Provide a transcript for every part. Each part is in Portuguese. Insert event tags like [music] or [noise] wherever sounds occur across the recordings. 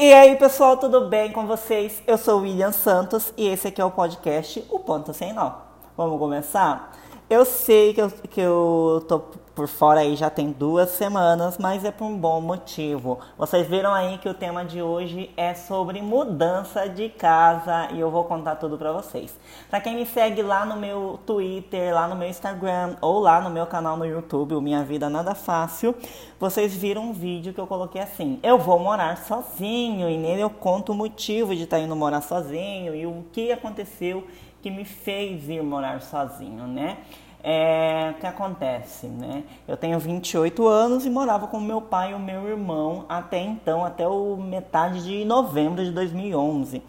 E aí, pessoal, tudo bem com vocês? Eu sou o William Santos e esse aqui é o podcast O Ponto Sem Nó. Vamos começar? Eu sei que eu, que eu tô por fora aí já tem duas semanas, mas é por um bom motivo. Vocês viram aí que o tema de hoje é sobre mudança de casa e eu vou contar tudo pra vocês. Pra quem me segue lá no meu Twitter, lá no meu Instagram ou lá no meu canal no YouTube, o Minha Vida Nada Fácil, vocês viram um vídeo que eu coloquei assim: Eu vou morar sozinho e nele eu conto o motivo de estar tá indo morar sozinho e o que aconteceu que me fez ir morar sozinho, né? É, o que acontece, né? Eu tenho 28 anos e morava com meu pai e o meu irmão até então, até o metade de novembro de 2011.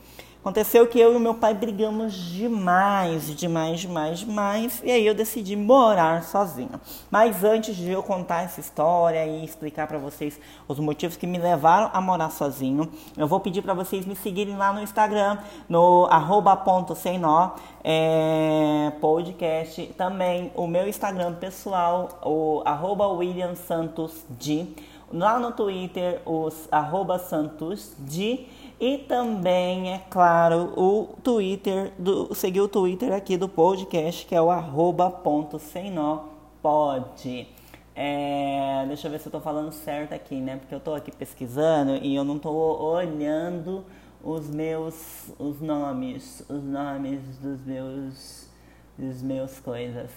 Aconteceu que eu e meu pai brigamos demais, demais, demais, demais, e aí eu decidi morar sozinha. Mas antes de eu contar essa história e explicar para vocês os motivos que me levaram a morar sozinho, eu vou pedir para vocês me seguirem lá no Instagram, no arroba ponto sem nó, é, podcast, também o meu Instagram pessoal, o arroba William Santos D, lá no Twitter, os arroba Santos D, e também, é claro, o Twitter, do, seguir o Twitter aqui do podcast, que é o arroba ponto sem nó pode. É, deixa eu ver se eu tô falando certo aqui, né? Porque eu tô aqui pesquisando e eu não tô olhando os meus os nomes, os nomes dos meus dos meus coisas.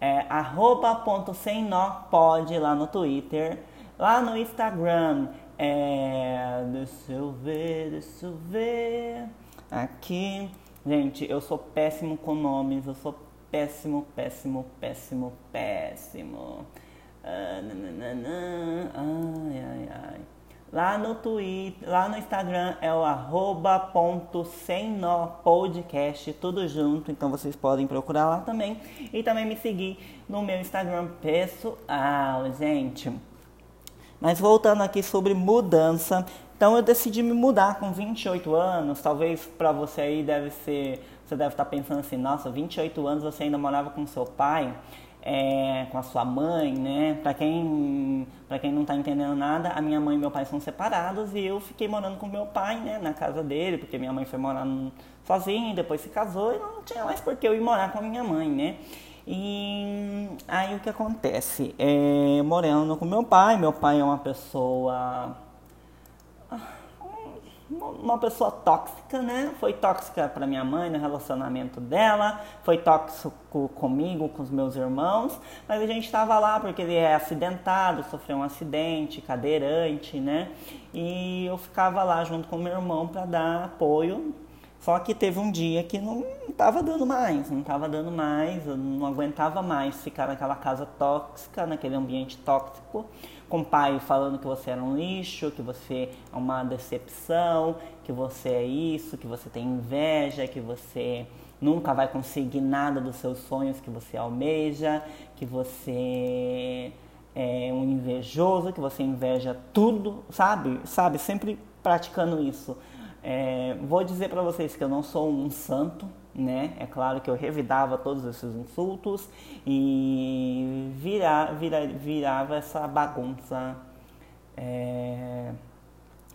É arroba ponto sem nó pode lá no Twitter, lá no Instagram é, deixa eu ver, deixa eu ver. Aqui. Gente, eu sou péssimo com nomes, eu sou péssimo, péssimo, péssimo, péssimo. Ah, ai, ai, ai. Lá no Twitter, lá no Instagram é o arroba ponto sem nó podcast, tudo junto, então vocês podem procurar lá também. E também me seguir no meu Instagram pessoal, gente. Mas voltando aqui sobre mudança, então eu decidi me mudar com 28 anos. Talvez para você aí deve ser, você deve estar tá pensando assim, nossa, 28 anos você ainda morava com seu pai, é, com a sua mãe, né? Para quem, para quem não está entendendo nada, a minha mãe e meu pai são separados e eu fiquei morando com meu pai, né, na casa dele, porque minha mãe foi morar sozinha, depois se casou e não tinha mais por que eu ir morar com a minha mãe, né? E aí o que acontece? É, morando com meu pai, meu pai é uma pessoa. Uma pessoa tóxica, né? Foi tóxica para minha mãe no relacionamento dela, foi tóxico comigo, com os meus irmãos, mas a gente estava lá porque ele é acidentado, sofreu um acidente, cadeirante, né? E eu ficava lá junto com meu irmão para dar apoio só que teve um dia que não estava dando mais, não estava dando mais, eu não aguentava mais ficar naquela casa tóxica, naquele ambiente tóxico, com o pai falando que você era um lixo, que você é uma decepção, que você é isso, que você tem inveja, que você nunca vai conseguir nada dos seus sonhos que você almeja, que você é um invejoso, que você inveja tudo, sabe? Sabe, sempre praticando isso. É, vou dizer para vocês que eu não sou um santo, né? É claro que eu revidava todos esses insultos e vira, vira, virava essa bagunça é,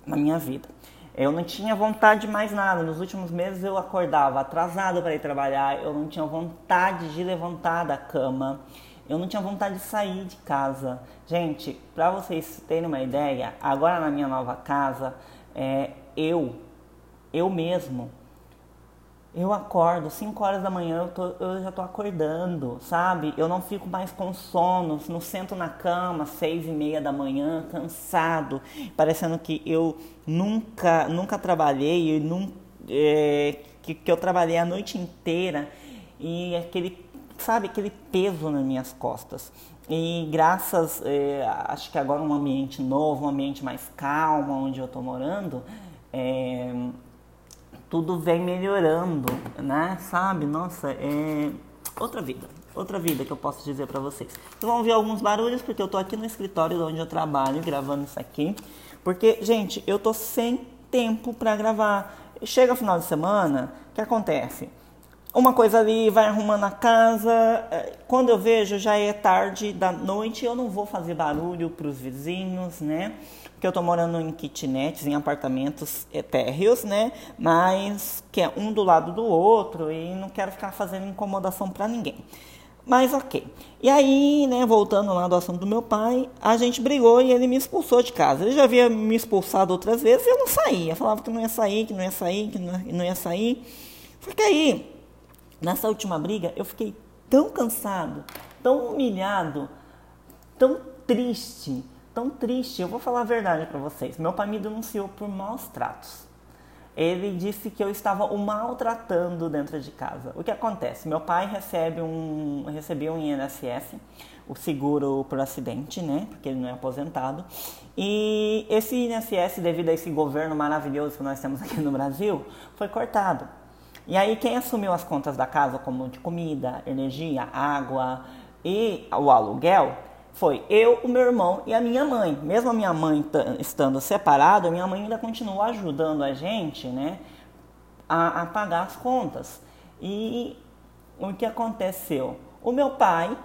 na minha vida. Eu não tinha vontade de mais nada. Nos últimos meses eu acordava atrasado para ir trabalhar, eu não tinha vontade de levantar da cama, eu não tinha vontade de sair de casa. Gente, para vocês terem uma ideia, agora na minha nova casa, é, eu eu mesmo. Eu acordo 5 horas da manhã, eu, tô, eu já tô acordando, sabe? Eu não fico mais com sono, não sento na cama seis e meia da manhã, cansado, parecendo que eu nunca, nunca trabalhei, nunca, é, que, que eu trabalhei a noite inteira e aquele, sabe, aquele peso nas minhas costas. E graças, é, acho que agora um ambiente novo, um ambiente mais calmo, onde eu tô morando, é, tudo vem melhorando, né? Sabe? Nossa, é outra vida. Outra vida que eu posso dizer para vocês. Vocês vão ouvir alguns barulhos porque eu tô aqui no escritório onde eu trabalho gravando isso aqui. Porque, gente, eu tô sem tempo para gravar. Chega final de semana, o que acontece? Uma coisa ali vai arrumando a casa. É, quando eu vejo já é tarde da noite, eu não vou fazer barulho para os vizinhos, né? Que eu tô morando em kitnets, em apartamentos térreos, né? Mas que é um do lado do outro e não quero ficar fazendo incomodação para ninguém. Mas ok. E aí, né, voltando lá do assunto do meu pai, a gente brigou e ele me expulsou de casa. Ele já havia me expulsado outras vezes e eu não saía. Falava que não ia sair, que não ia sair, que não ia sair. Só que aí, nessa última briga, eu fiquei tão cansado, tão humilhado, tão triste, tão triste. Eu vou falar a verdade para vocês. Meu pai me denunciou por maus tratos ele disse que eu estava o maltratando dentro de casa. O que acontece? Meu pai recebe um, recebeu um INSS, o seguro por acidente, né? Porque ele não é aposentado. E esse INSS, devido a esse governo maravilhoso que nós temos aqui no Brasil, foi cortado. E aí quem assumiu as contas da casa, como de comida, energia, água e o aluguel, foi eu, o meu irmão e a minha mãe. Mesmo a minha mãe estando separada, a minha mãe ainda continuou ajudando a gente, né, a, a pagar as contas. E o que aconteceu? O meu pai,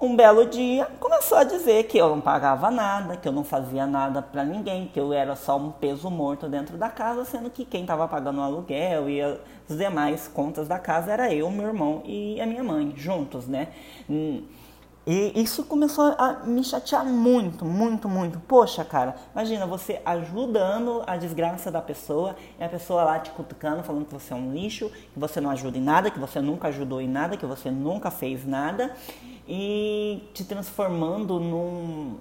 um belo dia, começou a dizer que eu não pagava nada, que eu não fazia nada para ninguém, que eu era só um peso morto dentro da casa, sendo que quem estava pagando o aluguel e as demais contas da casa era eu, meu irmão e a minha mãe, juntos, né? E isso começou a me chatear muito, muito, muito. Poxa, cara, imagina você ajudando a desgraça da pessoa e a pessoa lá te cutucando, falando que você é um lixo, que você não ajuda em nada, que você nunca ajudou em nada, que você nunca fez nada e te transformando num.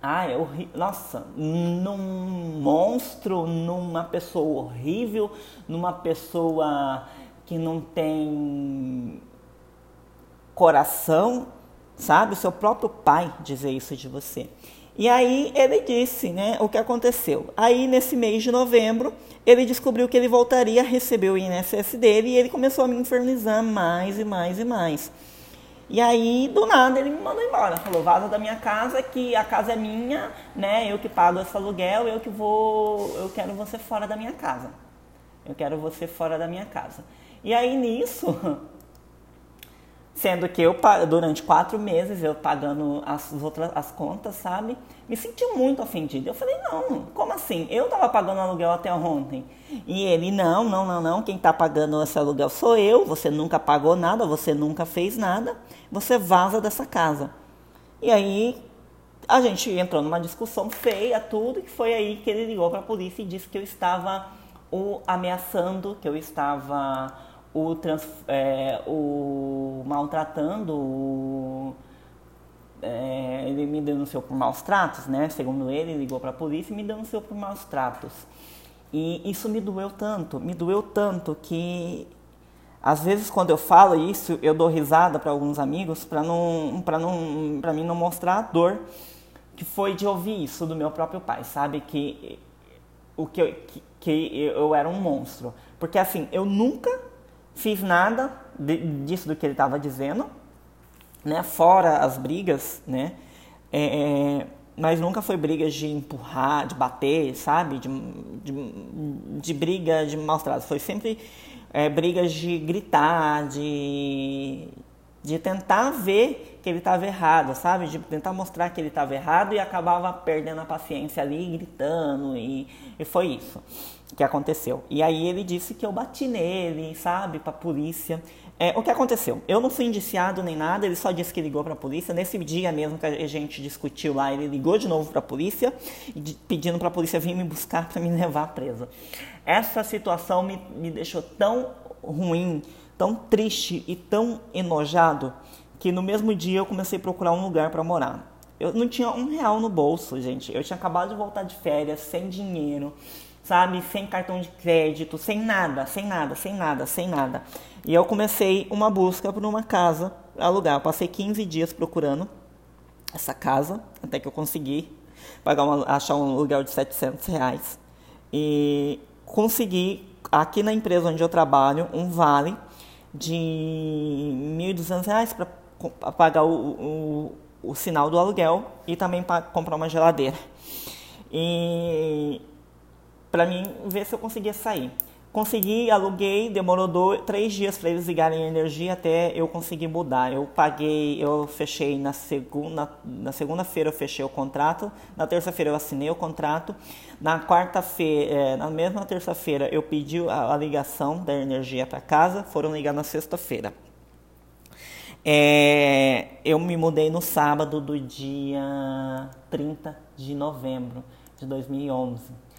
Ah, é horrível. Nossa, num monstro, numa pessoa horrível, numa pessoa que não tem coração sabe? O seu próprio pai dizer isso de você. E aí ele disse, né, o que aconteceu. Aí nesse mês de novembro, ele descobriu que ele voltaria a receber o INSS dele e ele começou a me infernizar mais e mais e mais. E aí, do nada, ele me mandou embora. Falou, vaza da minha casa, que a casa é minha, né? Eu que pago esse aluguel, eu que vou. Eu quero você fora da minha casa. Eu quero você fora da minha casa. E aí nisso, [laughs] Sendo que eu, durante quatro meses, eu pagando as outras as contas, sabe? Me senti muito ofendido. Eu falei, não, como assim? Eu tava pagando aluguel até ontem. E ele, não, não, não, não. Quem tá pagando esse aluguel sou eu. Você nunca pagou nada, você nunca fez nada. Você vaza dessa casa. E aí a gente entrou numa discussão feia, tudo, que foi aí que ele ligou para a polícia e disse que eu estava o ameaçando, que eu estava o, trans, é, o maltratando, o, é, ele me denunciou por maus tratos, né? Segundo ele, ligou para a polícia e me denunciou por maus tratos. E isso me doeu tanto, me doeu tanto que às vezes quando eu falo isso, eu dou risada para alguns amigos para não para não para mim não mostrar a dor que foi de ouvir isso do meu próprio pai, sabe que o que eu, que, que eu era um monstro, porque assim, eu nunca fiz nada de, disso do que ele estava dizendo, né? Fora as brigas, né? É, é, mas nunca foi brigas de empurrar, de bater, sabe? De, de, de briga de maus tratos. Foi sempre é, brigas de gritar, de, de tentar ver que ele estava errado, sabe? De tentar mostrar que ele estava errado e acabava perdendo a paciência ali, gritando, e, e foi isso que aconteceu. E aí ele disse que eu bati nele, sabe, pra polícia. É, o que aconteceu? Eu não fui indiciado nem nada, ele só disse que ligou para a polícia. Nesse dia mesmo que a gente discutiu lá, ele ligou de novo para a polícia, pedindo para a polícia vir me buscar para me [laughs] levar presa. Essa situação me, me deixou tão ruim, tão triste e tão enojado que no mesmo dia eu comecei a procurar um lugar para morar. Eu não tinha um real no bolso, gente. Eu tinha acabado de voltar de férias, sem dinheiro sabe? Sem cartão de crédito, sem nada, sem nada, sem nada, sem nada. E eu comecei uma busca por uma casa alugar. Eu passei 15 dias procurando essa casa, até que eu consegui pagar uma, achar um aluguel de 700 reais. E consegui, aqui na empresa onde eu trabalho, um vale de 1.200 reais para pagar o, o, o sinal do aluguel e também para comprar uma geladeira. E para mim ver se eu conseguia sair. Consegui, aluguei, demorou dois, três dias para eles ligarem a energia até eu conseguir mudar. Eu paguei, eu fechei na segunda, na segunda-feira eu fechei o contrato, na terça-feira eu assinei o contrato, na quarta-feira, é, na mesma terça-feira eu pedi a, a ligação da energia para casa, foram ligar na sexta-feira. É, eu me mudei no sábado do dia 30 de novembro de 2011.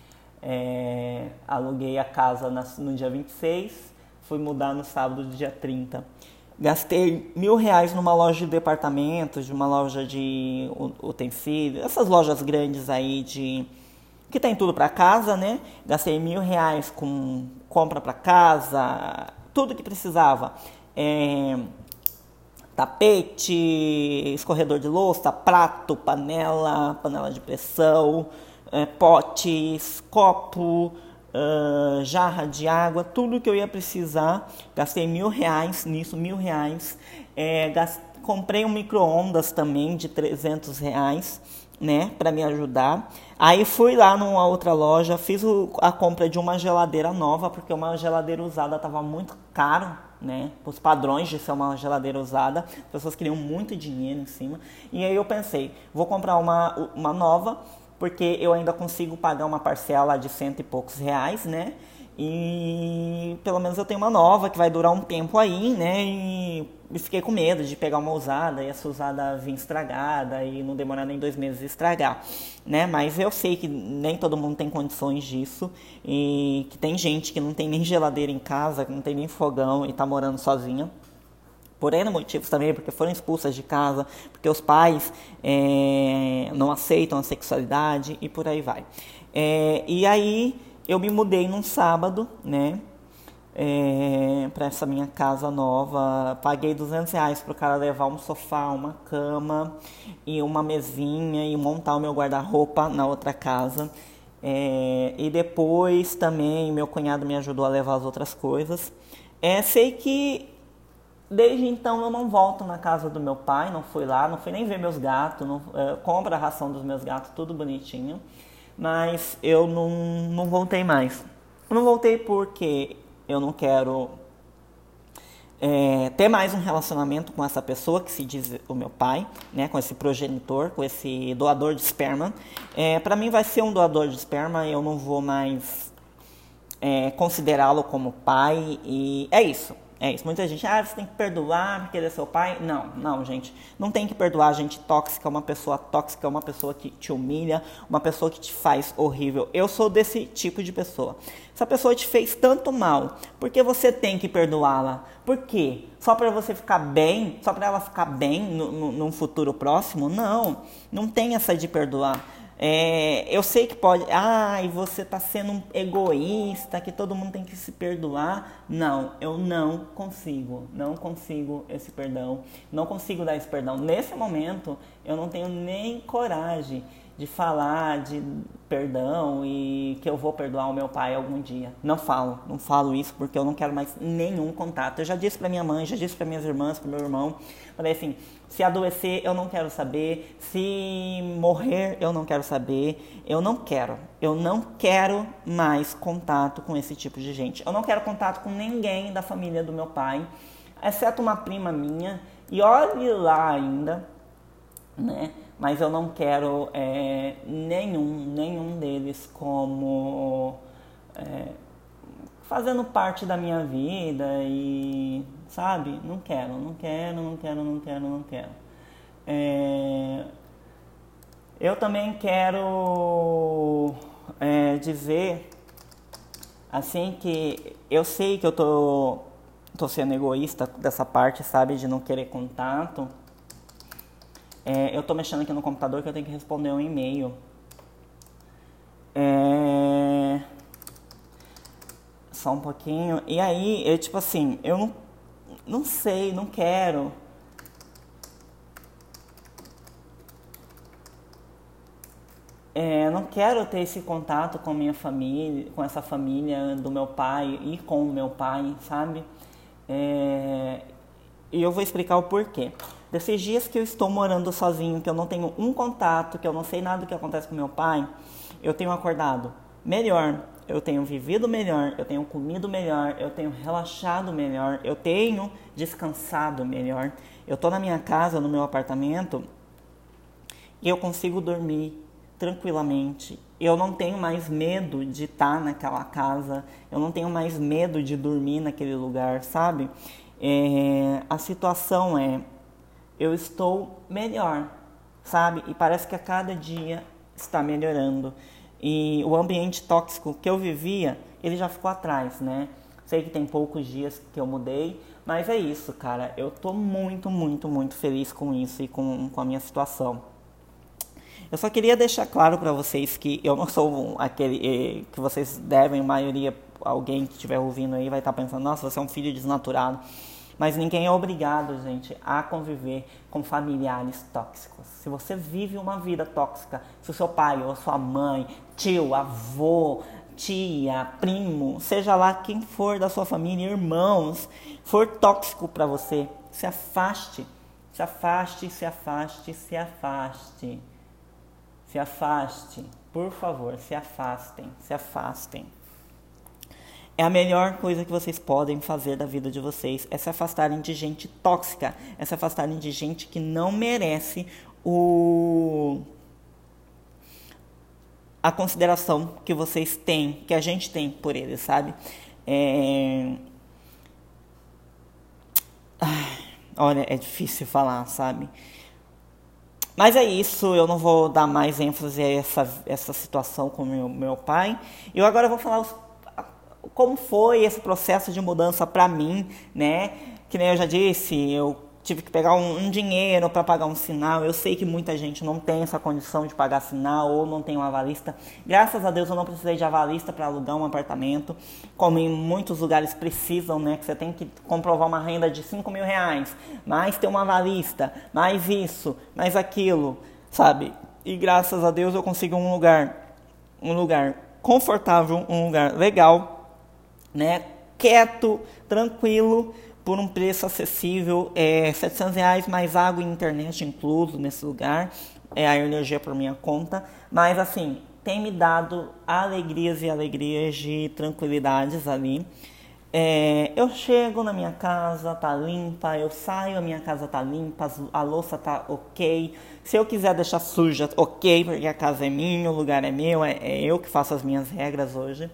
É, aluguei a casa no dia 26, fui mudar no sábado do dia 30. Gastei mil reais numa loja de departamentos, de uma loja de utensílios, essas lojas grandes aí de que tem tudo para casa, né? Gastei mil reais com compra para casa, tudo que precisava. É, tapete, escorredor de louça, prato, panela, panela de pressão, é, potes, copo, uh, jarra de água, tudo que eu ia precisar. Gastei mil reais nisso, mil reais. É, gast... Comprei um micro-ondas também de 300 reais, né, para me ajudar. Aí fui lá numa outra loja, fiz o, a compra de uma geladeira nova, porque uma geladeira usada estava muito caro, né? Os padrões de ser uma geladeira usada, as pessoas queriam muito dinheiro em cima. E aí eu pensei, vou comprar uma, uma nova porque eu ainda consigo pagar uma parcela de cento e poucos reais, né? E pelo menos eu tenho uma nova que vai durar um tempo aí, né? E fiquei com medo de pegar uma usada e essa usada vir estragada e não demorar nem dois meses estragar, né? Mas eu sei que nem todo mundo tem condições disso e que tem gente que não tem nem geladeira em casa, que não tem nem fogão e tá morando sozinha por N motivos também, porque foram expulsas de casa, porque os pais é, não aceitam a sexualidade e por aí vai. É, e aí eu me mudei num sábado, né? É, para essa minha casa nova, paguei 200 reais para o cara levar um sofá, uma cama e uma mesinha e montar o meu guarda-roupa na outra casa. É, e depois também meu cunhado me ajudou a levar as outras coisas. É, sei que Desde então eu não volto na casa do meu pai, não fui lá, não fui nem ver meus gatos, não, é, compro a ração dos meus gatos, tudo bonitinho. Mas eu não, não voltei mais. Eu não voltei porque eu não quero é, ter mais um relacionamento com essa pessoa que se diz o meu pai, né, com esse progenitor, com esse doador de esperma. É, Para mim vai ser um doador de esperma, eu não vou mais é, considerá-lo como pai e é isso. É isso. Muita gente, ah, você tem que perdoar porque ele é seu pai. Não, não, gente. Não tem que perdoar gente tóxica, uma pessoa tóxica, uma pessoa que te humilha, uma pessoa que te faz horrível. Eu sou desse tipo de pessoa. Se a pessoa te fez tanto mal, por que você tem que perdoá-la? Por quê? Só para você ficar bem? Só para ela ficar bem no, no, num futuro próximo? Não. Não tem essa de perdoar. É, eu sei que pode, ah, e você está sendo um egoísta, que todo mundo tem que se perdoar. Não, eu não consigo, não consigo esse perdão, não consigo dar esse perdão. Nesse momento, eu não tenho nem coragem de falar de perdão e que eu vou perdoar o meu pai algum dia. Não falo, não falo isso porque eu não quero mais nenhum contato. Eu já disse para minha mãe, já disse para minhas irmãs, para meu irmão, falei assim, se adoecer eu não quero saber, se morrer eu não quero saber, eu não quero. Eu não quero mais contato com esse tipo de gente. Eu não quero contato com ninguém da família do meu pai, exceto uma prima minha, e olhe lá ainda, né? Mas eu não quero é, nenhum, nenhum deles como é, fazendo parte da minha vida e sabe, não quero, não quero, não quero, não quero, não quero. É, eu também quero é, dizer assim que eu sei que eu tô, tô sendo egoísta dessa parte, sabe, de não querer contato é, eu estou mexendo aqui no computador que eu tenho que responder um e-mail. É... Só um pouquinho. E aí, eu tipo assim, eu não, não sei, não quero. É, não quero ter esse contato com minha família, com essa família do meu pai e com o meu pai, sabe? É, e eu vou explicar o porquê. Desses dias que eu estou morando sozinho, que eu não tenho um contato, que eu não sei nada do que acontece com meu pai, eu tenho acordado melhor. eu tenho vivido melhor, eu tenho comido melhor, eu tenho relaxado melhor, eu tenho descansado melhor. Eu tô na minha casa, no meu apartamento, e eu consigo dormir tranquilamente. Eu não tenho mais medo de estar naquela casa, eu não tenho mais medo de dormir naquele lugar, sabe? É, a situação é, eu estou melhor, sabe? E parece que a cada dia está melhorando. E o ambiente tóxico que eu vivia, ele já ficou atrás, né? Sei que tem poucos dias que eu mudei, mas é isso, cara. Eu tô muito, muito, muito feliz com isso e com, com a minha situação. Eu só queria deixar claro para vocês que eu não sou aquele eh, que vocês devem, a maioria, alguém que estiver ouvindo aí vai estar tá pensando, nossa, você é um filho desnaturado. Mas ninguém é obrigado, gente, a conviver com familiares tóxicos. Se você vive uma vida tóxica, se o seu pai ou sua mãe, tio, avô, tia, primo, seja lá quem for da sua família, irmãos, for tóxico para você, se afaste, se afaste, se afaste, se afaste. Se afaste, por favor, se afastem, se afastem. É a melhor coisa que vocês podem fazer da vida de vocês é se afastarem de gente tóxica, é se afastarem de gente que não merece o a consideração que vocês têm, que a gente tem por eles, sabe? É... olha, é difícil falar, sabe? Mas é isso, eu não vou dar mais ênfase a essa, essa situação com meu, meu pai. Eu agora vou falar os como foi esse processo de mudança para mim, né? Que nem eu já disse, eu tive que pegar um, um dinheiro para pagar um sinal. Eu sei que muita gente não tem essa condição de pagar sinal ou não tem um avalista. Graças a Deus eu não precisei de avalista para alugar um apartamento, como em muitos lugares precisam, né? Que você tem que comprovar uma renda de 5 mil reais, mais ter um avalista, mais isso, mais aquilo, sabe? E graças a Deus eu consegui um lugar, um lugar confortável, um lugar legal né? Quieto, tranquilo, por um preço acessível, é 700 reais mais água e internet incluso nesse lugar, é a energia por minha conta, mas assim tem me dado alegrias e alegrias de tranquilidades ali. É, eu chego na minha casa, tá limpa, eu saio, a minha casa tá limpa, a louça tá ok. Se eu quiser deixar suja, ok, porque a casa é minha, o lugar é meu, é, é eu que faço as minhas regras hoje.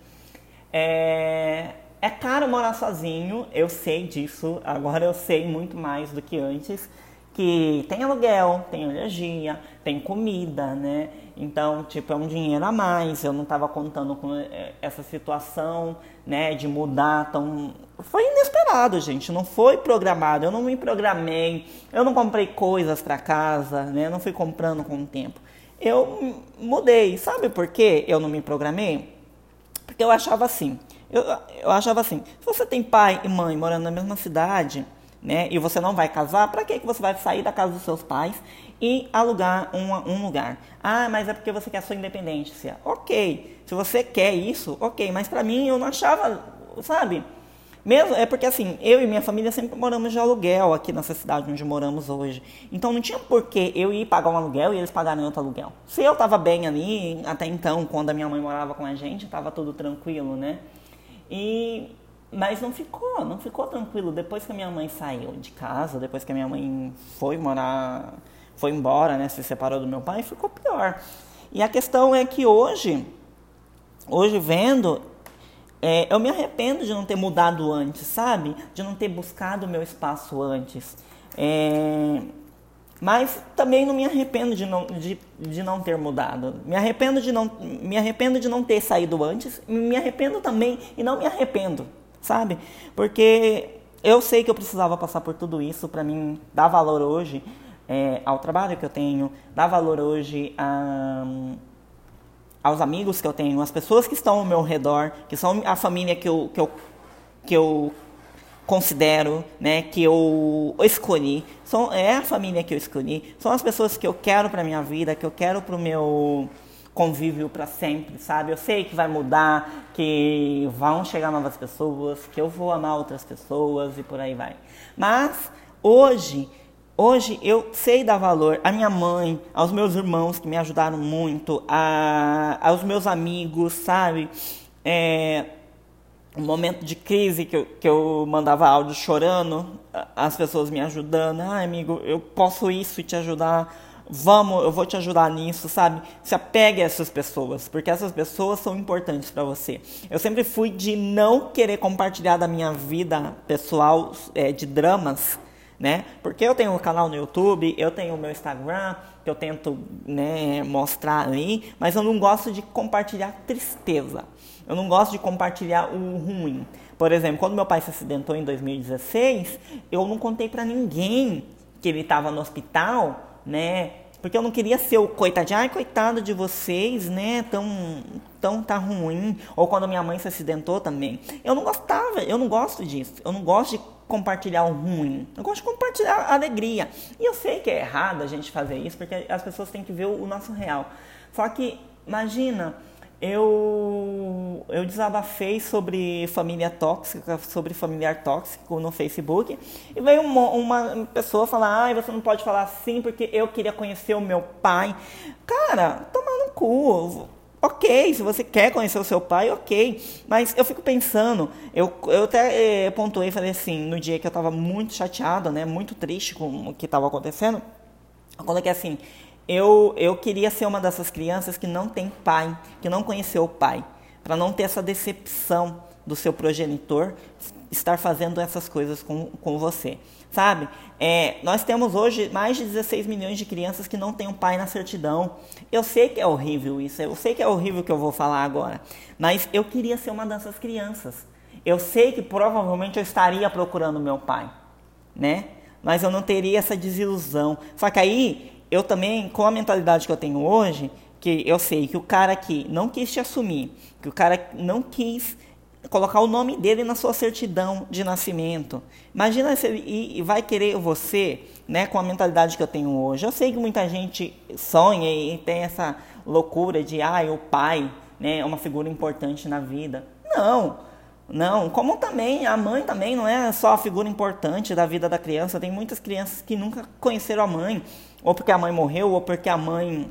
É, é caro morar sozinho, eu sei disso, agora eu sei muito mais do que antes, que tem aluguel, tem energia, tem comida, né? Então, tipo, é um dinheiro a mais, eu não estava contando com é, essa situação, né, de mudar tão... Foi inesperado, gente, não foi programado, eu não me programei, eu não comprei coisas para casa, né, eu não fui comprando com o tempo. Eu mudei, sabe por que eu não me programei? Porque eu achava assim, eu, eu achava assim, se você tem pai e mãe morando na mesma cidade, né, e você não vai casar, para que, você vai sair da casa dos seus pais e alugar um, um lugar? Ah, mas é porque você quer sua independência. Ok, se você quer isso, ok, mas para mim eu não achava, sabe? Mesmo, é porque assim, eu e minha família sempre moramos de aluguel aqui nessa cidade onde moramos hoje. Então não tinha por que eu ir pagar um aluguel e eles pagarem outro aluguel. Se eu tava bem ali, até então, quando a minha mãe morava com a gente, tava tudo tranquilo, né? E mas não ficou, não ficou tranquilo. Depois que a minha mãe saiu de casa, depois que a minha mãe foi morar, foi embora, né, se separou do meu pai, ficou pior. E a questão é que hoje, hoje vendo, é, eu me arrependo de não ter mudado antes, sabe? De não ter buscado o meu espaço antes. É, mas também não me arrependo de não, de, de não ter mudado. Me arrependo de não me arrependo de não ter saído antes. Me arrependo também e não me arrependo, sabe? Porque eu sei que eu precisava passar por tudo isso para mim dar valor hoje é, ao trabalho que eu tenho, dar valor hoje a, aos amigos que eu tenho, às pessoas que estão ao meu redor, que são a família que eu, que eu, que eu considero, né, que eu escolhi, são, é a família que eu escolhi, são as pessoas que eu quero para minha vida, que eu quero para o meu convívio para sempre, sabe? Eu sei que vai mudar, que vão chegar novas pessoas, que eu vou amar outras pessoas e por aí vai. Mas hoje, hoje eu sei dar valor à minha mãe, aos meus irmãos que me ajudaram muito, a, aos meus amigos, sabe? é, um momento de crise que eu, que eu mandava áudio chorando, as pessoas me ajudando. Ah, amigo, eu posso isso e te ajudar. Vamos, eu vou te ajudar nisso, sabe? Se apegue a essas pessoas, porque essas pessoas são importantes para você. Eu sempre fui de não querer compartilhar da minha vida pessoal é, de dramas, né? Porque eu tenho um canal no YouTube, eu tenho o meu Instagram, que eu tento né, mostrar ali, mas eu não gosto de compartilhar tristeza. Eu não gosto de compartilhar o ruim. Por exemplo, quando meu pai se acidentou em 2016, eu não contei para ninguém que ele estava no hospital, né? Porque eu não queria ser o coitadinho, ai, coitado de vocês, né? Tão, tão tá ruim. Ou quando minha mãe se acidentou também. Eu não gostava, eu não gosto disso. Eu não gosto de compartilhar o ruim. Eu gosto de compartilhar a alegria. E eu sei que é errado a gente fazer isso, porque as pessoas têm que ver o nosso real. Só que, imagina, eu, eu desabafei sobre família tóxica, sobre familiar tóxico no Facebook. E veio uma, uma pessoa falar: ah, você não pode falar assim porque eu queria conhecer o meu pai. Cara, toma no cu. Ok, se você quer conhecer o seu pai, ok. Mas eu fico pensando, eu, eu até eh, pontuei falei assim, no dia que eu estava muito chateada, né, muito triste com o que estava acontecendo, eu coloquei assim, eu, eu queria ser uma dessas crianças que não tem pai, que não conheceu o pai, para não ter essa decepção do seu progenitor estar fazendo essas coisas com, com você. Sabe? É, nós temos hoje mais de 16 milhões de crianças que não têm um pai na certidão. Eu sei que é horrível isso, eu sei que é horrível o que eu vou falar agora, mas eu queria ser uma dessas crianças. Eu sei que provavelmente eu estaria procurando meu pai, né? Mas eu não teria essa desilusão. Só que aí eu também, com a mentalidade que eu tenho hoje, que eu sei que o cara que não quis te assumir, que o cara não quis colocar o nome dele na sua certidão de nascimento. Imagina se ele vai querer você, né, com a mentalidade que eu tenho hoje. Eu sei que muita gente sonha e tem essa loucura de, ah, o pai, né, é uma figura importante na vida. Não. Não, como também a mãe também não é só a figura importante da vida da criança. Tem muitas crianças que nunca conheceram a mãe, ou porque a mãe morreu, ou porque a mãe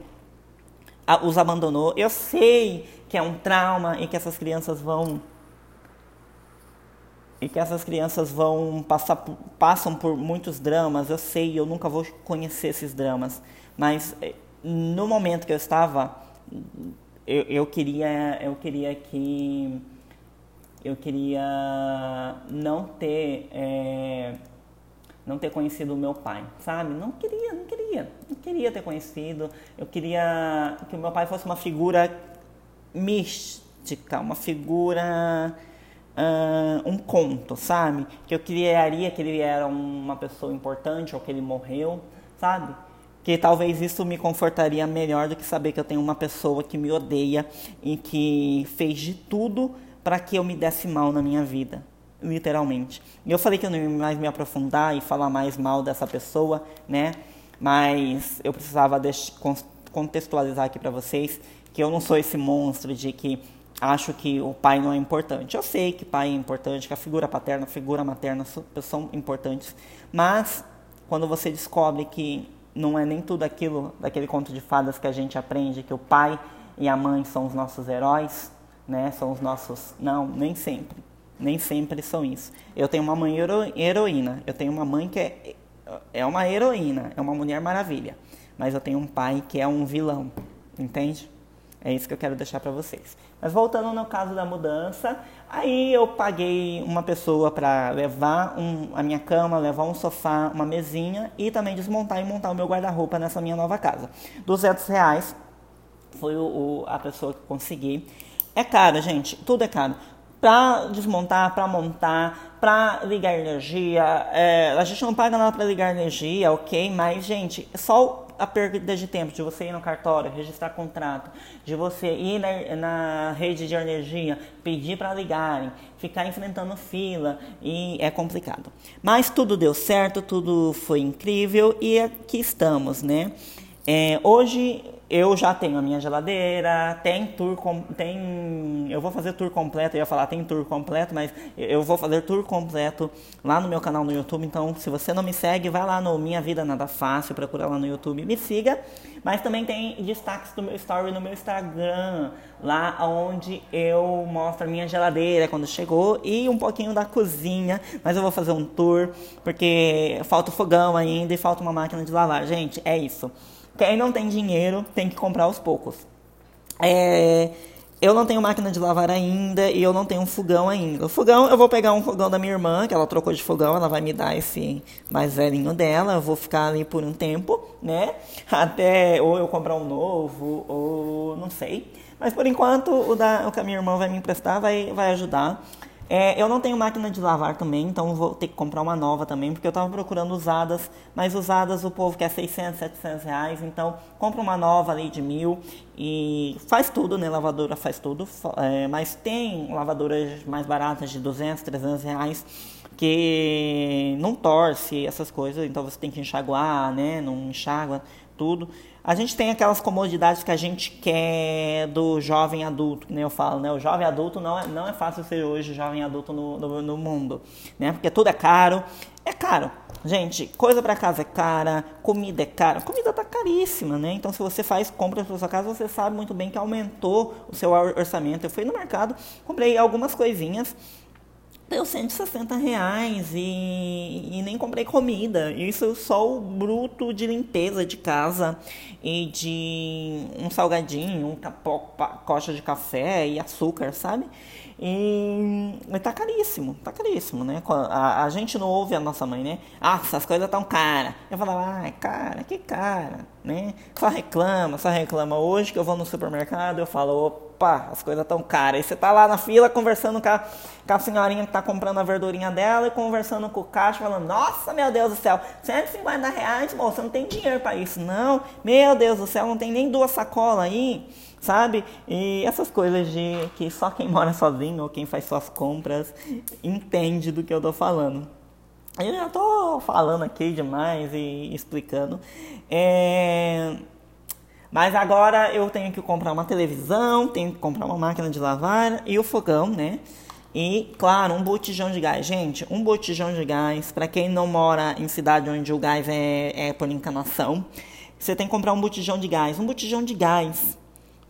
os abandonou. Eu sei que é um trauma e que essas crianças vão e que essas crianças vão passar passam por muitos dramas. Eu sei, eu nunca vou conhecer esses dramas, mas eh, no momento que eu estava, eu, eu queria eu queria que eu queria não ter é, não ter conhecido o meu pai, sabe? Não queria, não queria, não queria ter conhecido. Eu queria que o meu pai fosse uma figura mística, uma figura uh, um conto, sabe? Que eu criaria que ele era uma pessoa importante ou que ele morreu, sabe? Que talvez isso me confortaria melhor do que saber que eu tenho uma pessoa que me odeia e que fez de tudo para que eu me desse mal na minha vida, literalmente. Eu falei que eu não ia mais me aprofundar e falar mais mal dessa pessoa, né? Mas eu precisava contextualizar aqui para vocês que eu não sou esse monstro de que acho que o pai não é importante. Eu sei que pai é importante, que a figura paterna, a figura materna são importantes, mas quando você descobre que não é nem tudo aquilo daquele conto de fadas que a gente aprende, que o pai e a mãe são os nossos heróis, né? São os nossos. Não, nem sempre. Nem sempre são isso. Eu tenho uma mãe hero... heroína. Eu tenho uma mãe que é, é uma heroína, é uma mulher maravilha. Mas eu tenho um pai que é um vilão. Entende? É isso que eu quero deixar para vocês. Mas voltando no caso da mudança, aí eu paguei uma pessoa para levar um, a minha cama, levar um sofá, uma mesinha e também desmontar e montar o meu guarda-roupa nessa minha nova casa. 200 reais foi o, o, a pessoa que consegui. É caro, gente, tudo é caro. Para desmontar, para montar, para ligar energia, é, a gente não paga nada para ligar energia, ok? Mas, gente, só a perda de tempo de você ir no cartório, registrar contrato, de você ir na, na rede de energia, pedir para ligarem, ficar enfrentando fila e é complicado. Mas tudo deu certo, tudo foi incrível e aqui estamos, né? É, hoje eu já tenho a minha geladeira, tem tour, com, tem, eu vou fazer tour completo, eu ia falar tem tour completo, mas eu vou fazer tour completo lá no meu canal no YouTube, então se você não me segue, vai lá no Minha Vida Nada Fácil, procura lá no YouTube, me siga, mas também tem destaques do meu story no meu Instagram, lá onde eu mostro a minha geladeira quando chegou e um pouquinho da cozinha, mas eu vou fazer um tour, porque falta o fogão ainda e falta uma máquina de lavar, gente, é isso. Quem não tem dinheiro tem que comprar aos poucos. É, eu não tenho máquina de lavar ainda e eu não tenho um fogão ainda. O fogão, eu vou pegar um fogão da minha irmã, que ela trocou de fogão, ela vai me dar esse mais velhinho dela. Eu vou ficar ali por um tempo, né? Até ou eu comprar um novo, ou não sei. Mas por enquanto, o, da, o que a minha irmã vai me emprestar vai, vai ajudar. É, eu não tenho máquina de lavar também, então vou ter que comprar uma nova também, porque eu estava procurando usadas, mas usadas o povo quer 600, 700 reais, então compra uma nova ali de mil e faz tudo, né? Lavadora faz tudo, é, mas tem lavadoras mais baratas de 200, 300 reais que não torce essas coisas, então você tem que enxaguar, né? Não enxágua tudo. A gente tem aquelas comodidades que a gente quer do jovem adulto, né? Eu falo, né? O jovem adulto não é, não é fácil ser hoje jovem adulto no, no, no mundo, né? Porque tudo é caro. É caro. Gente, coisa para casa é cara, comida é cara. Comida tá caríssima, né? Então, se você faz compras para sua casa, você sabe muito bem que aumentou o seu orçamento. Eu fui no mercado, comprei algumas coisinhas deu 160 reais e, e, nem comprei comida. Isso só o bruto de limpeza de casa e de um salgadinho, um pacote de café e açúcar, sabe? E, e tá caríssimo, tá caríssimo, né? A, a, gente não ouve a nossa mãe, né? Ah, essas coisas tão caras. Eu falo, ah, cara, que cara, né? Só reclama, só reclama. Hoje que eu vou no supermercado, eu falo, opa, as coisas tão caras. E você tá lá na fila conversando com a, com a senhorinha que tá comprando a verdurinha dela e conversando com o caixa, falando, nossa, meu Deus do céu, 150 reais, moça, não tem dinheiro para isso, não. Meu Deus do céu, não tem nem duas sacolas aí, sabe? E essas coisas de que só quem mora sozinho ou quem faz suas compras entende do que eu tô falando. Eu já tô falando aqui demais e explicando. É... Mas agora eu tenho que comprar uma televisão, tenho que comprar uma máquina de lavar e o fogão, né? E, claro, um botijão de gás. Gente, um botijão de gás, para quem não mora em cidade onde o gás é, é por encanação, você tem que comprar um botijão de gás. Um botijão de gás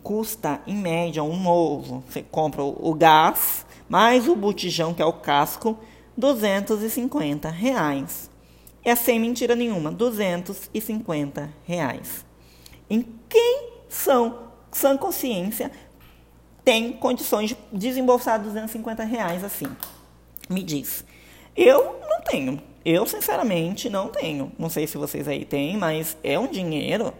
custa, em média, um novo. Você compra o, gás, mais o botijão, que é o casco, 250 reais. É sem mentira nenhuma, 250 reais quem são sã consciência tem condições de desembolsar 250 reais assim. Me diz. Eu não tenho. Eu, sinceramente, não tenho. Não sei se vocês aí têm, mas é um dinheiro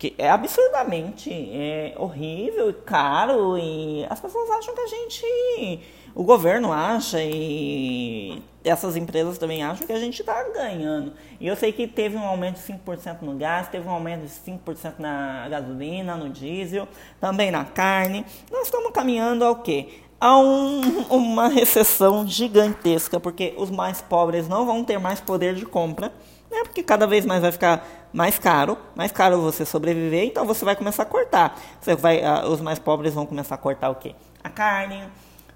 que é absurdamente é, horrível e caro e as pessoas acham que a gente o governo acha e essas empresas também acham que a gente está ganhando. E eu sei que teve um aumento de 5% no gás, teve um aumento de 5% na gasolina, no diesel, também na carne. Nós estamos caminhando ao quê? A um, uma recessão gigantesca, porque os mais pobres não vão ter mais poder de compra, né? porque cada vez mais vai ficar mais caro, mais caro você sobreviver, então você vai começar a cortar. Você vai, os mais pobres vão começar a cortar o quê? A carne,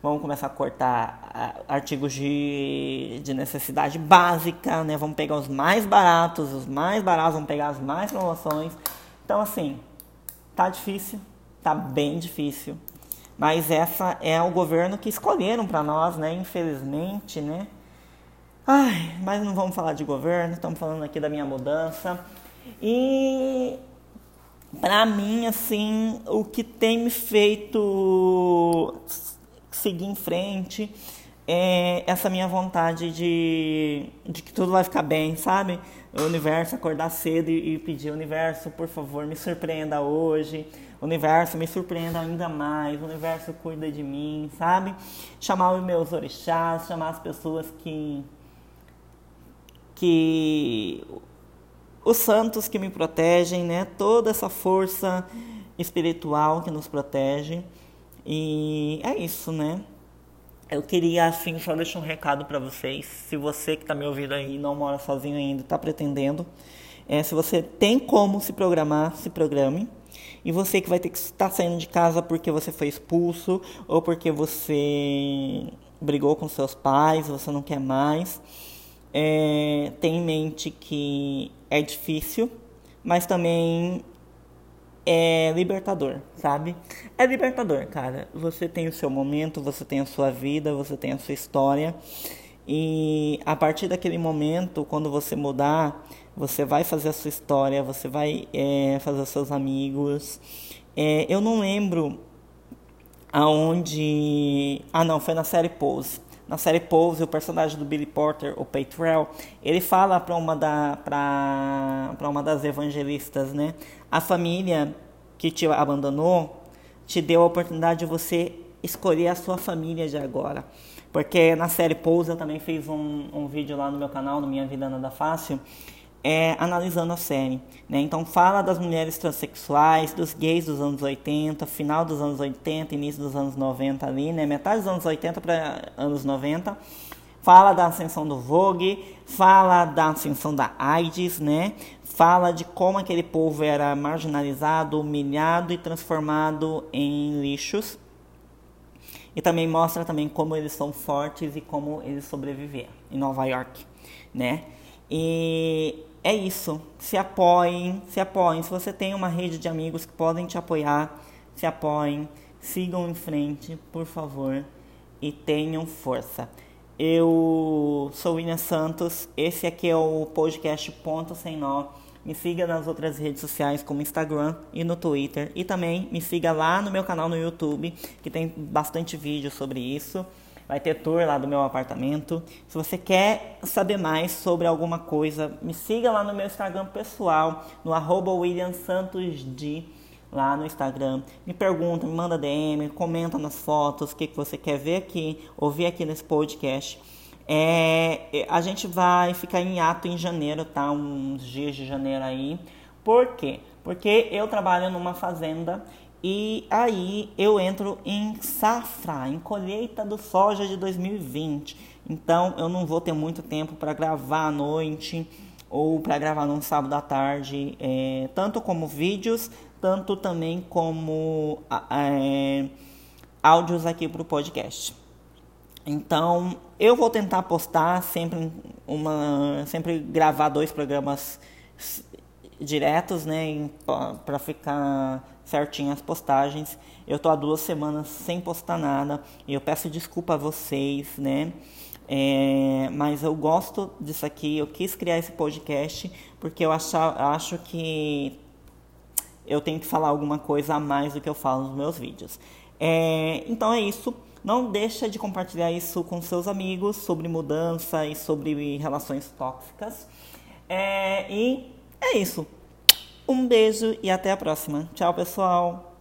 vamos começar a cortar artigos de, de necessidade básica, né? Vamos pegar os mais baratos, os mais baratos, vamos pegar as mais promoções. Então, assim, tá difícil, tá bem difícil. Mas essa é o governo que escolheram para nós, né? Infelizmente, né? Ai, mas não vamos falar de governo, estamos falando aqui da minha mudança. E para mim, assim, o que tem me feito seguir em frente. É essa minha vontade de, de que tudo vai ficar bem, sabe? O universo acordar cedo e, e pedir, universo, por favor, me surpreenda hoje. Universo me surpreenda ainda mais. Universo cuida de mim, sabe? Chamar os meus orixás, chamar as pessoas que que os santos que me protegem, né? Toda essa força espiritual que nos protege. E é isso, né? Eu queria, assim, só deixar um recado para vocês. Se você que está me ouvindo aí não mora sozinho ainda, está pretendendo, é, se você tem como se programar, se programe. E você que vai ter que estar saindo de casa porque você foi expulso ou porque você brigou com seus pais, você não quer mais. É, tem em mente que é difícil, mas também é libertador, sabe? É libertador, cara. Você tem o seu momento, você tem a sua vida, você tem a sua história. E a partir daquele momento, quando você mudar, você vai fazer a sua história, você vai é, fazer os seus amigos. É, eu não lembro aonde. Ah, não, foi na série Pose. Na série Pose, o personagem do Billy Porter, o Paytrell, ele fala para uma, da, pra, uma das evangelistas, né? A família que te abandonou te deu a oportunidade de você escolher a sua família de agora. Porque na série Pose eu também fiz um, um vídeo lá no meu canal, no Minha Vida Nada Fácil, é, analisando a série. Né? Então fala das mulheres transexuais, dos gays dos anos 80, final dos anos 80, início dos anos 90 ali, né? metade dos anos 80 para anos 90. Fala da ascensão do Vogue, fala da ascensão da AIDS, né? Fala de como aquele povo era marginalizado, humilhado e transformado em lixos. E também mostra também como eles são fortes e como eles sobreviveram em Nova York, né? E é isso. Se apoiem, se apoiem. Se você tem uma rede de amigos que podem te apoiar, se apoiem, sigam em frente, por favor, e tenham força. Eu sou William Santos, esse aqui é o podcast Ponto Sem Nó. Me siga nas outras redes sociais como Instagram e no Twitter. E também me siga lá no meu canal no YouTube, que tem bastante vídeo sobre isso. Vai ter tour lá do meu apartamento. Se você quer saber mais sobre alguma coisa, me siga lá no meu Instagram pessoal, no arroba WilliamSantosD, lá no Instagram. Me pergunta, me manda DM, comenta nas fotos o que, que você quer ver aqui, ouvir aqui nesse podcast. É, a gente vai ficar em ato em janeiro, tá? Uns dias de janeiro aí. Por quê? Porque eu trabalho numa fazenda e aí eu entro em safra, em colheita do soja de 2020. Então eu não vou ter muito tempo para gravar à noite ou para gravar num sábado à tarde, é, tanto como vídeos, tanto também como é, áudios aqui para o podcast. Então, eu vou tentar postar sempre uma, sempre gravar dois programas diretos, né, para ficar certinho as postagens. Eu tô há duas semanas sem postar nada e eu peço desculpa a vocês, né? É, mas eu gosto disso aqui, eu quis criar esse podcast porque eu acho, acho que eu tenho que falar alguma coisa a mais do que eu falo nos meus vídeos. É, então é isso. Não deixa de compartilhar isso com seus amigos sobre mudança e sobre relações tóxicas. É, e é isso. Um beijo e até a próxima. Tchau, pessoal!